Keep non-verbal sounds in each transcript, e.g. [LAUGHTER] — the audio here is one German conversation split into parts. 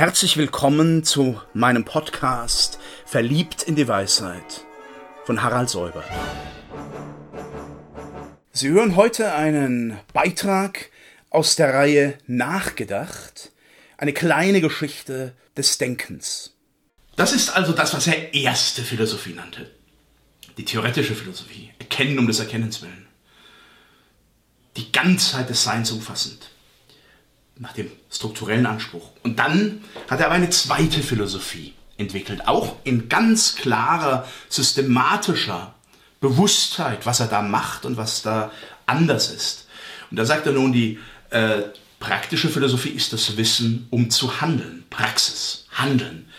Herzlich willkommen zu meinem Podcast Verliebt in die Weisheit von Harald Säuber. Sie hören heute einen Beitrag aus der Reihe Nachgedacht, eine kleine Geschichte des Denkens. Das ist also das, was er erste Philosophie nannte. Die theoretische Philosophie, Erkennen um des Erkennens willen. Die Ganzheit des Seins umfassend nach dem strukturellen Anspruch. Und dann hat er aber eine zweite Philosophie entwickelt, auch in ganz klarer, systematischer Bewusstheit, was er da macht und was da anders ist. Und da sagt er nun, die äh, praktische Philosophie ist das Wissen, um zu handeln. Praxis, Handeln.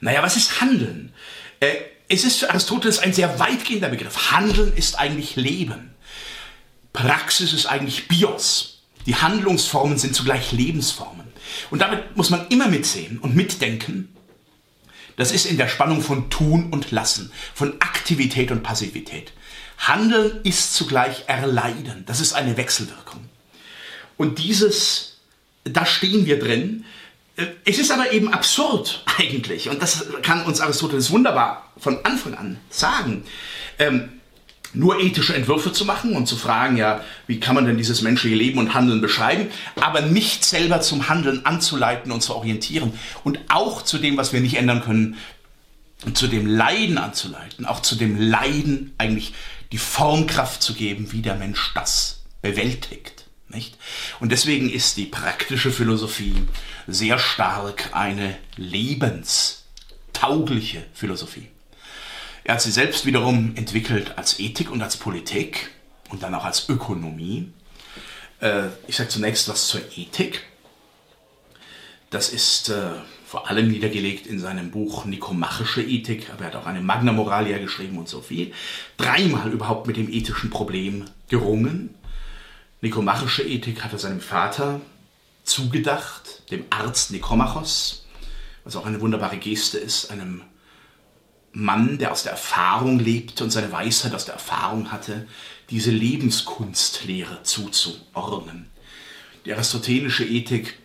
Naja, was ist Handeln? Äh, es ist für Aristoteles ein sehr weitgehender Begriff. Handeln ist eigentlich Leben. Praxis ist eigentlich Bios. Die Handlungsformen sind zugleich Lebensformen. Und damit muss man immer mitsehen und mitdenken. Das ist in der Spannung von Tun und Lassen, von Aktivität und Passivität. Handeln ist zugleich Erleiden. Das ist eine Wechselwirkung. Und dieses, da stehen wir drin. Es ist aber eben absurd [LAUGHS] eigentlich, und das kann uns Aristoteles wunderbar von Anfang an sagen. Ähm, nur ethische Entwürfe zu machen und zu fragen, ja, wie kann man denn dieses menschliche Leben und Handeln beschreiben, aber nicht selber zum Handeln anzuleiten und zu orientieren und auch zu dem, was wir nicht ändern können, zu dem Leiden anzuleiten, auch zu dem Leiden eigentlich die Formkraft zu geben, wie der Mensch das bewältigt. Nicht? Und deswegen ist die praktische Philosophie sehr stark eine lebenstaugliche Philosophie. Er hat sie selbst wiederum entwickelt als Ethik und als Politik und dann auch als Ökonomie. Äh, ich sage zunächst was zur Ethik. Das ist äh, vor allem niedergelegt in seinem Buch Nikomachische Ethik, aber er hat auch eine Magna Moralia geschrieben und so viel. Dreimal überhaupt mit dem ethischen Problem gerungen. Nikomachische Ethik hat er seinem Vater zugedacht, dem Arzt Nikomachos, was auch eine wunderbare Geste ist, einem Mann, der aus der Erfahrung lebte und seine Weisheit aus der Erfahrung hatte, diese Lebenskunstlehre zuzuordnen. Die aristotelische Ethik,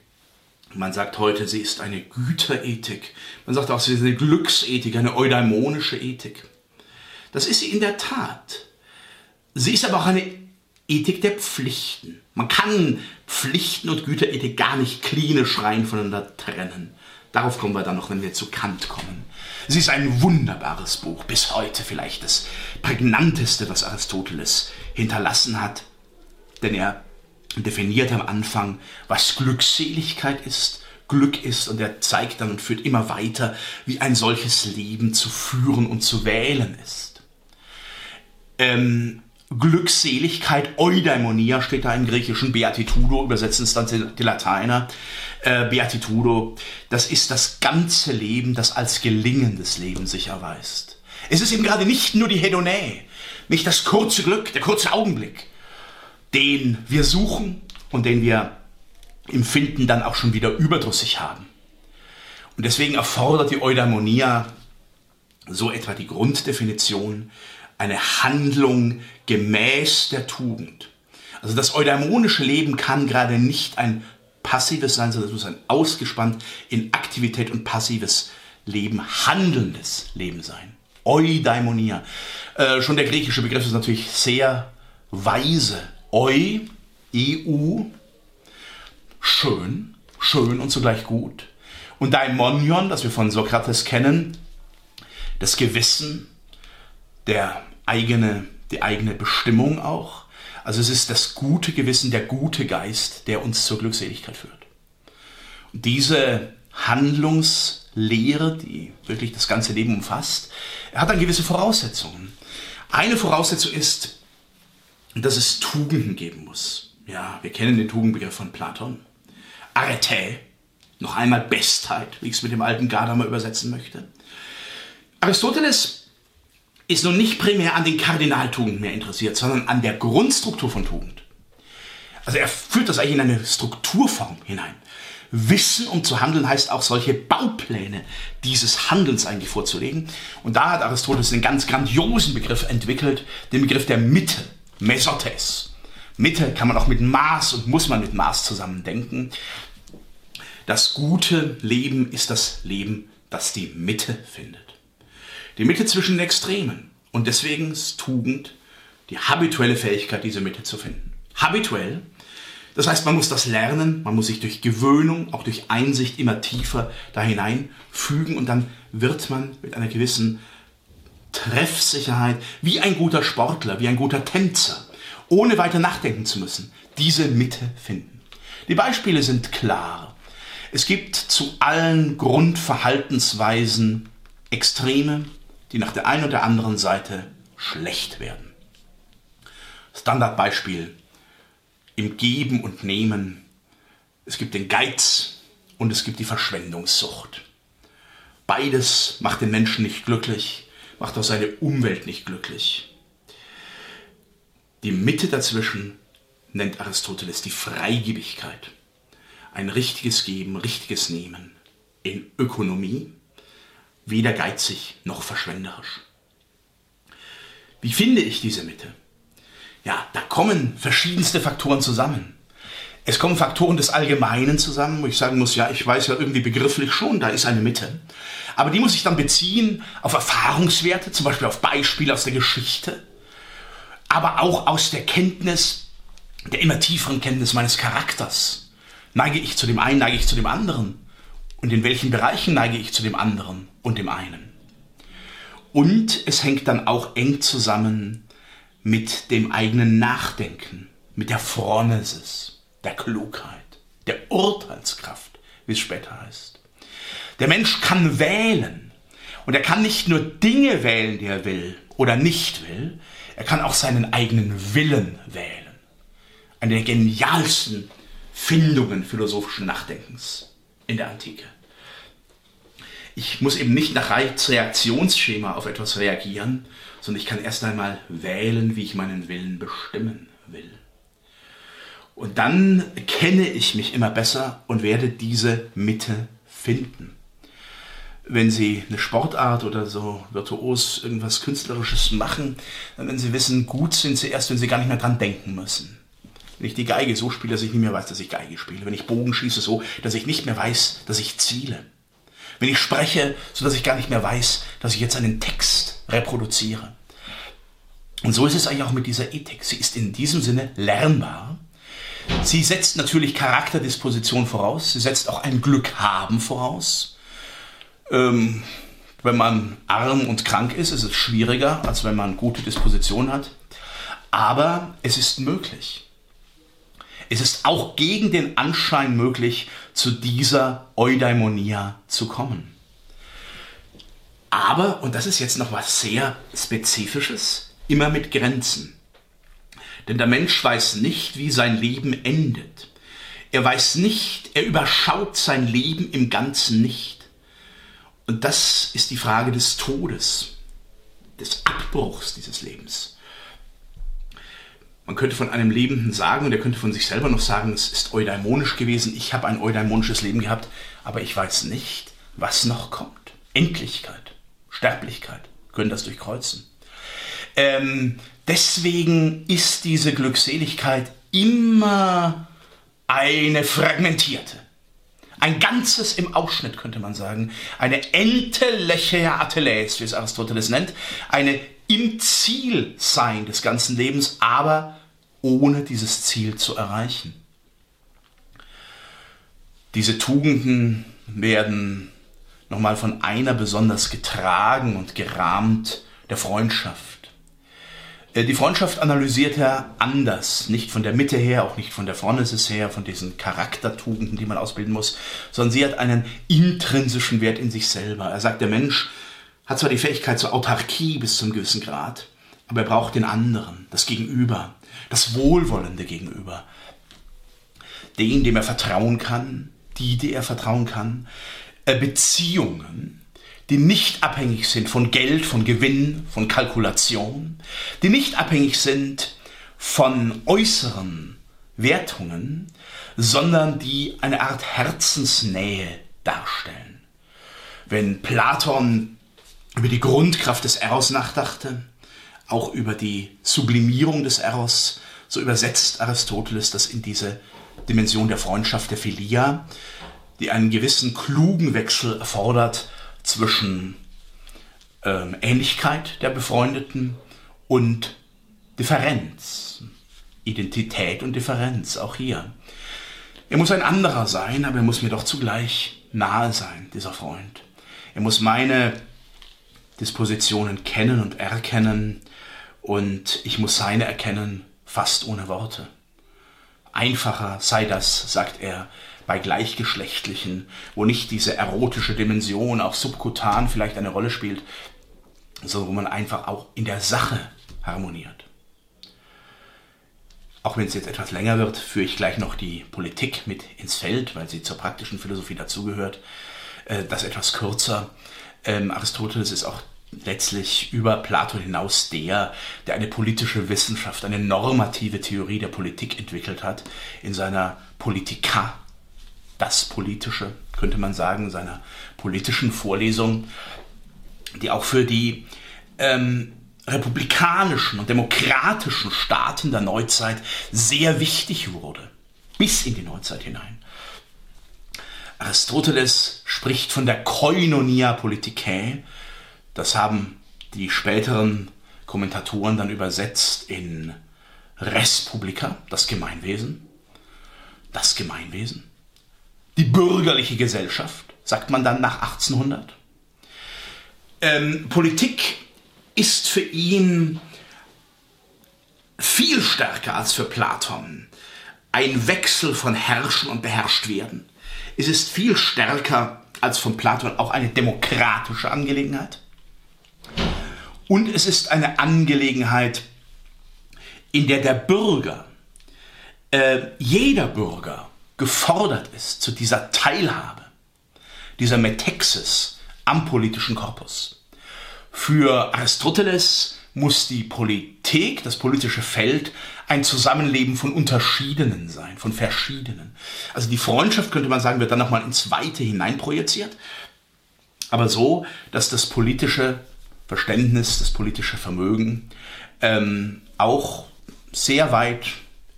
man sagt heute, sie ist eine Güterethik. Man sagt auch, sie ist eine Glücksethik, eine eudaimonische Ethik. Das ist sie in der Tat. Sie ist aber auch eine Ethik der Pflichten. Man kann Pflichten und Güterethik gar nicht klinisch rein voneinander trennen. Darauf kommen wir dann noch, wenn wir zu Kant kommen. Sie ist ein wunderbares Buch, bis heute vielleicht das prägnanteste, was Aristoteles hinterlassen hat. Denn er definiert am Anfang, was Glückseligkeit ist, Glück ist und er zeigt dann und führt immer weiter, wie ein solches Leben zu führen und zu wählen ist. Ähm, Glückseligkeit, Eudaimonia steht da im Griechischen, Beatitudo, übersetzen es dann die Lateiner. Äh, Beatitudo, das ist das ganze Leben, das als gelingendes Leben sich erweist. Es ist eben gerade nicht nur die Hedonä, nicht das kurze Glück, der kurze Augenblick, den wir suchen und den wir im Finden dann auch schon wieder überdrüssig haben. Und deswegen erfordert die Eudaimonia so etwa die Grunddefinition eine Handlung gemäß der Tugend. Also das eudaimonische Leben kann gerade nicht ein passives sein, sondern es muss ein ausgespannt in Aktivität und passives Leben handelndes Leben sein. Eudaimonia. Äh, schon der griechische Begriff ist natürlich sehr weise. Eu, EU, schön, schön und zugleich gut. Und Daimonion, das wir von Sokrates kennen, das Gewissen, der eigene, die eigene Bestimmung auch. Also es ist das gute Gewissen, der gute Geist, der uns zur Glückseligkeit führt. Und diese Handlungslehre, die wirklich das ganze Leben umfasst, hat dann gewisse Voraussetzungen. Eine Voraussetzung ist, dass es Tugenden geben muss. Ja, wir kennen den Tugendbegriff von Platon. Arete, noch einmal Bestheit, wie ich es mit dem alten Gadamer übersetzen möchte. Aristoteles ist nun nicht primär an den Kardinaltugenden mehr interessiert, sondern an der Grundstruktur von Tugend. Also er führt das eigentlich in eine Strukturform hinein. Wissen, um zu handeln, heißt auch solche Baupläne dieses Handelns eigentlich vorzulegen. Und da hat Aristoteles einen ganz grandiosen Begriff entwickelt, den Begriff der Mitte, Mesotes. Mitte kann man auch mit Maß und muss man mit Maß zusammen denken. Das gute Leben ist das Leben, das die Mitte findet. Die Mitte zwischen den Extremen. Und deswegen ist Tugend die habituelle Fähigkeit, diese Mitte zu finden. Habituell. Das heißt, man muss das lernen, man muss sich durch Gewöhnung, auch durch Einsicht immer tiefer da hineinfügen und dann wird man mit einer gewissen Treffsicherheit, wie ein guter Sportler, wie ein guter Tänzer, ohne weiter nachdenken zu müssen, diese Mitte finden. Die Beispiele sind klar. Es gibt zu allen Grundverhaltensweisen Extreme, die nach der einen oder anderen Seite schlecht werden. Standardbeispiel im Geben und Nehmen. Es gibt den Geiz und es gibt die Verschwendungssucht. Beides macht den Menschen nicht glücklich, macht auch seine Umwelt nicht glücklich. Die Mitte dazwischen nennt Aristoteles die Freigebigkeit. Ein richtiges Geben, richtiges Nehmen in Ökonomie, weder geizig noch verschwenderisch. Wie finde ich diese Mitte? Ja, da kommen verschiedenste Faktoren zusammen. Es kommen Faktoren des Allgemeinen zusammen, wo ich sagen muss, ja, ich weiß ja irgendwie begrifflich schon, da ist eine Mitte. Aber die muss ich dann beziehen auf Erfahrungswerte, zum Beispiel auf Beispiele aus der Geschichte, aber auch aus der Kenntnis, der immer tieferen Kenntnis meines Charakters. Neige ich zu dem einen, neige ich zu dem anderen? Und in welchen Bereichen neige ich zu dem anderen und dem einen? Und es hängt dann auch eng zusammen mit dem eigenen Nachdenken, mit der Phronesis, der Klugheit, der Urteilskraft, wie es später heißt. Der Mensch kann wählen. Und er kann nicht nur Dinge wählen, die er will oder nicht will, er kann auch seinen eigenen Willen wählen. Eine der genialsten Findungen philosophischen Nachdenkens in der Antike. Ich muss eben nicht nach Reaktionsschema auf etwas reagieren, sondern ich kann erst einmal wählen, wie ich meinen Willen bestimmen will. Und dann kenne ich mich immer besser und werde diese Mitte finden. Wenn Sie eine Sportart oder so virtuos irgendwas Künstlerisches machen, dann werden Sie wissen, gut sind Sie erst, wenn Sie gar nicht mehr dran denken müssen. Wenn ich die Geige so spiele, dass ich nicht mehr weiß, dass ich Geige spiele. Wenn ich Bogen schieße, so, dass ich nicht mehr weiß, dass ich ziele. Wenn ich spreche, so dass ich gar nicht mehr weiß, dass ich jetzt einen Text reproduziere. Und so ist es eigentlich auch mit dieser Ethik. Sie ist in diesem Sinne lernbar. Sie setzt natürlich Charakterdisposition voraus. Sie setzt auch ein Glück haben voraus. Ähm, wenn man arm und krank ist, ist es schwieriger, als wenn man gute Disposition hat. Aber es ist möglich. Es ist auch gegen den Anschein möglich, zu dieser Eudaimonia zu kommen. Aber, und das ist jetzt noch was sehr Spezifisches, immer mit Grenzen. Denn der Mensch weiß nicht, wie sein Leben endet. Er weiß nicht, er überschaut sein Leben im Ganzen nicht. Und das ist die Frage des Todes, des Abbruchs dieses Lebens. Man könnte von einem Lebenden sagen, und er könnte von sich selber noch sagen, es ist eudaimonisch gewesen, ich habe ein eudaimonisches Leben gehabt, aber ich weiß nicht, was noch kommt. Endlichkeit, Sterblichkeit können das durchkreuzen. Ähm, deswegen ist diese Glückseligkeit immer eine fragmentierte. Ein Ganzes im Ausschnitt, könnte man sagen. Eine Entelechea Ateles, wie es Aristoteles nennt. Eine im Ziel sein des ganzen Lebens, aber ohne dieses Ziel zu erreichen. Diese Tugenden werden nochmal von einer besonders getragen und gerahmt, der Freundschaft. Äh, die Freundschaft analysiert er anders, nicht von der Mitte her, auch nicht von der Phronesis her, von diesen Charaktertugenden, die man ausbilden muss, sondern sie hat einen intrinsischen Wert in sich selber. Er sagt, der Mensch hat zwar die Fähigkeit zur Autarkie bis zu einem gewissen Grad, aber er braucht den anderen, das Gegenüber, das wohlwollende Gegenüber, den, dem er vertrauen kann, die, die er vertrauen kann, äh, Beziehungen, die nicht abhängig sind von Geld, von Gewinn, von Kalkulation, die nicht abhängig sind von äußeren Wertungen, sondern die eine Art Herzensnähe darstellen. Wenn Platon über die Grundkraft des Eros nachdachte, auch über die Sublimierung des Eros, so übersetzt Aristoteles das in diese Dimension der Freundschaft der Philia, die einen gewissen klugen Wechsel erfordert zwischen ähm, Ähnlichkeit der Befreundeten und Differenz. Identität und Differenz, auch hier. Er muss ein anderer sein, aber er muss mir doch zugleich nahe sein, dieser Freund. Er muss meine Dispositionen kennen und erkennen und ich muss seine erkennen, fast ohne Worte. Einfacher sei das, sagt er, bei Gleichgeschlechtlichen, wo nicht diese erotische Dimension auch subkutan vielleicht eine Rolle spielt, sondern wo man einfach auch in der Sache harmoniert. Auch wenn es jetzt etwas länger wird, führe ich gleich noch die Politik mit ins Feld, weil sie zur praktischen Philosophie dazugehört. Äh, das etwas kürzer. Ähm, Aristoteles ist auch letztlich über Platon hinaus der, der eine politische Wissenschaft, eine normative Theorie der Politik entwickelt hat in seiner Politika, das Politische, könnte man sagen, seiner politischen Vorlesung, die auch für die ähm, republikanischen und demokratischen Staaten der Neuzeit sehr wichtig wurde, bis in die Neuzeit hinein. Aristoteles spricht von der Koinonia Politicae, das haben die späteren Kommentatoren dann übersetzt in Respublika, das Gemeinwesen. Das Gemeinwesen. Die bürgerliche Gesellschaft, sagt man dann nach 1800. Ähm, Politik ist für ihn viel stärker als für Platon ein Wechsel von Herrschen und beherrscht werden. Es ist viel stärker als von Platon auch eine demokratische Angelegenheit. Und es ist eine Angelegenheit, in der der Bürger, äh, jeder Bürger, gefordert ist zu dieser Teilhabe, dieser Metexis am politischen Korpus. Für Aristoteles muss die Politik, das politische Feld, ein Zusammenleben von Unterschiedenen sein, von Verschiedenen. Also die Freundschaft, könnte man sagen, wird dann nochmal ins Weite hineinprojiziert, aber so, dass das politische Verständnis, das politische Vermögen ähm, auch sehr weit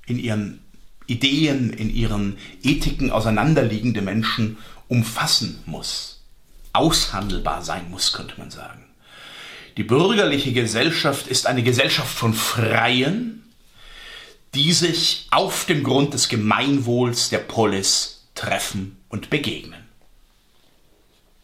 in ihren Ideen, in ihren Ethiken auseinanderliegende Menschen umfassen muss, aushandelbar sein muss, könnte man sagen. Die bürgerliche Gesellschaft ist eine Gesellschaft von Freien, die sich auf dem Grund des Gemeinwohls der Polis treffen und begegnen.